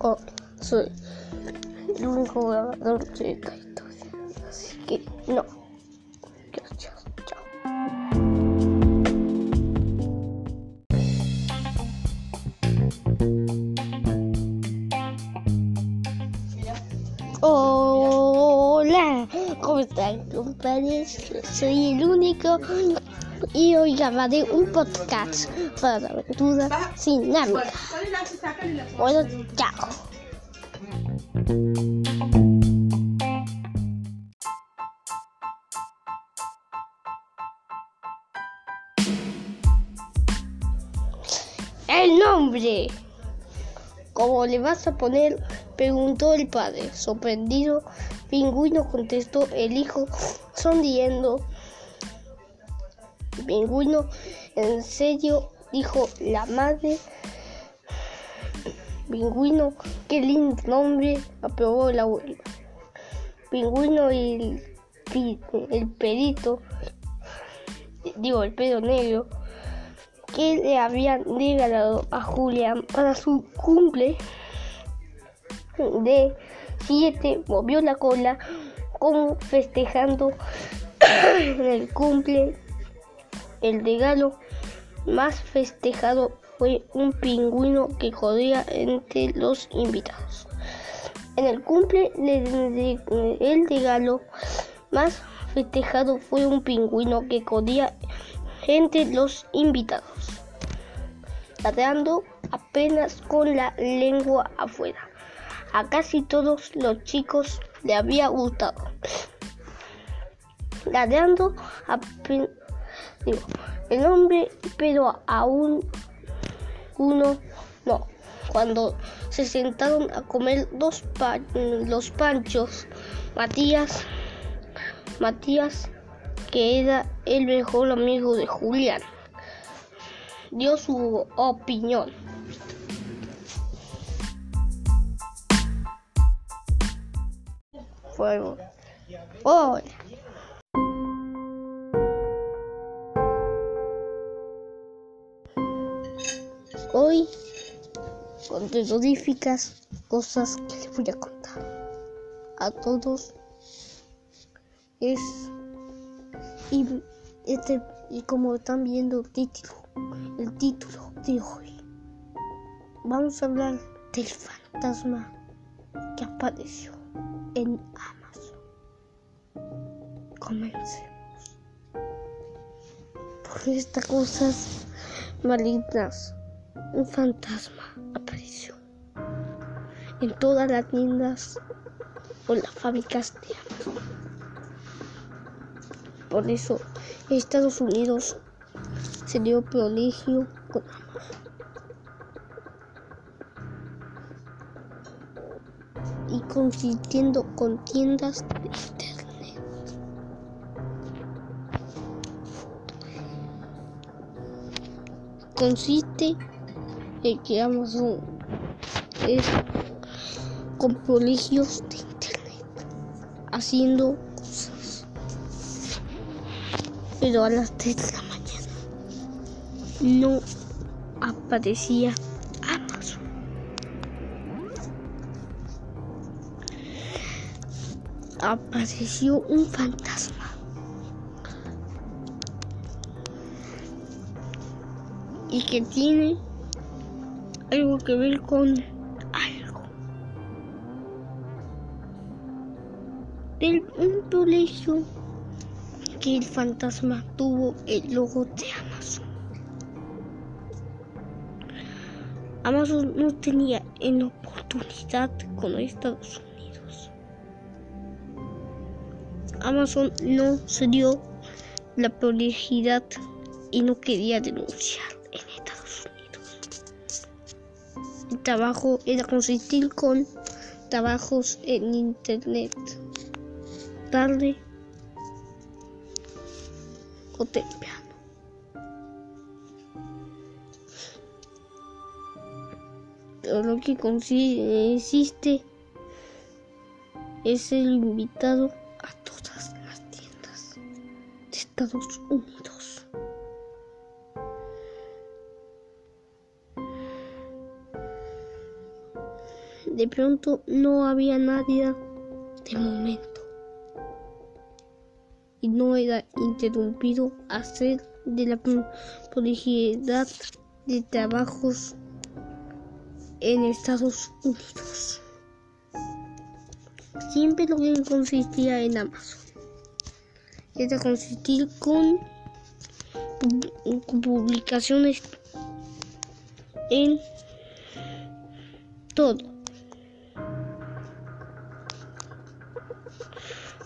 Oh, soy el único grabador de. Así que no. Gracias. Chao. Hola, ¿cómo están, compadres? Soy el único y hoy grabaré un podcast para la aventura dinámica. Bueno, chao. El nombre. ¿Cómo le vas a poner? Preguntó el padre. Sorprendido, Pingüino contestó el hijo, sonriendo. Pingüino, en serio, dijo la madre. Pingüino, qué lindo nombre, aprobó el abuelo. Pingüino y el, el perito, digo, el pedo negro, que le habían regalado a Julián para su cumple de 7 movió la cola como festejando el cumple. El regalo más festejado fue un pingüino que corría entre los invitados. En el cumple le- le- el regalo más festejado fue un pingüino que corría entre los invitados, ladrando apenas con la lengua afuera. A casi todos los chicos le había gustado. Ladrando ape- el hombre, pero aún uno no. Cuando se sentaron a comer dos pa- los panchos, Matías, Matías, que era el mejor amigo de Julián, dio su opinión. Fuego. Hola. Hoy, con terroríficas cosas que les voy a contar a todos, es. Y, este, y como están viendo el título, el título de hoy, vamos a hablar del fantasma que apareció en Amazon. Comencemos. Por estas cosas malignas, un fantasma apareció en todas las tiendas o las fábricas de Amazon. Por eso, Estados Unidos se dio prodigio con Amazon. y consistiendo con tiendas de internet. Consiste en que Amazon es con prodigios de internet, haciendo cosas. Pero a las 3 de la mañana no aparecía Amazon. apareció un fantasma. Y que tiene algo que ver con algo. Un colegio que el fantasma tuvo el logo de Amazon. Amazon no tenía en oportunidad con Estados Unidos. Amazon no se dio la prioridad y no quería denunciar trabajo era consistir con trabajos en internet, tarde o temprano. Pero lo que consiste es ser invitado a todas las tiendas de Estados Unidos. De pronto no había nadie de momento y no era interrumpido hacer de la prolijidad de trabajos en Estados Unidos. Siempre lo que consistía en Amazon era consistir con publicaciones en todo.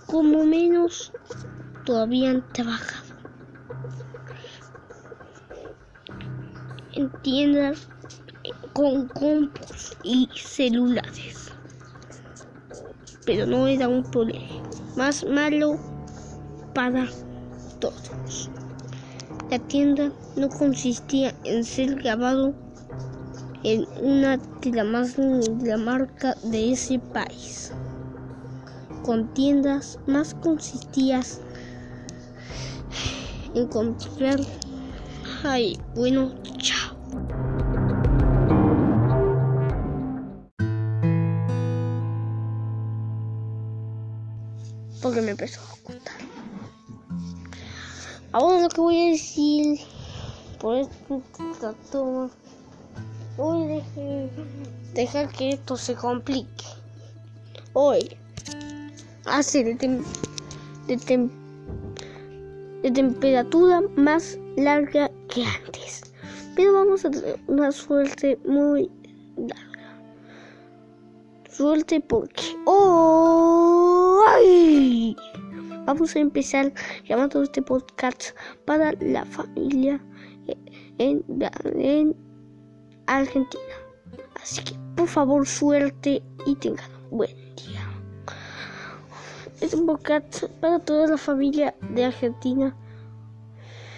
Como menos todavía han trabajado en tiendas con compus y celulares. Pero no era un problema más malo para todos. La tienda no consistía en ser grabado en una de las más de la marca de ese país. Con tiendas más consistías en comprar. Ay, bueno, chao. Porque me empezó a contar. Ahora lo que voy a decir por esta toma voy a dejar que esto se complique. Hoy hace de, de, de temperatura más larga que antes. Pero vamos a tener una suerte muy larga. Suerte porque... ¡Oh! ¡Ay! Vamos a empezar llamando este podcast para la familia en, en Argentina. Así que por favor suerte y tengan buen. Es un podcast para toda la familia de Argentina.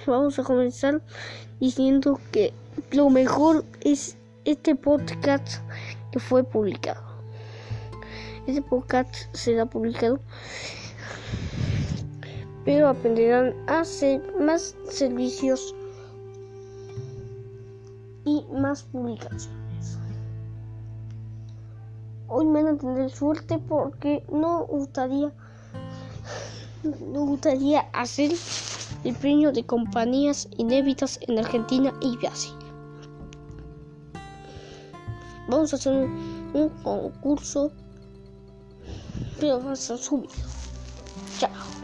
Vamos a comenzar diciendo que lo mejor es este podcast que fue publicado. Este podcast será publicado pero aprenderán a hacer más servicios y más publicaciones. Hoy me van a tener suerte porque no gustaría no gustaría hacer el premio de compañías inéditas en Argentina y Brasil. Vamos a hacer un concurso, pero va a ser subido. Chao.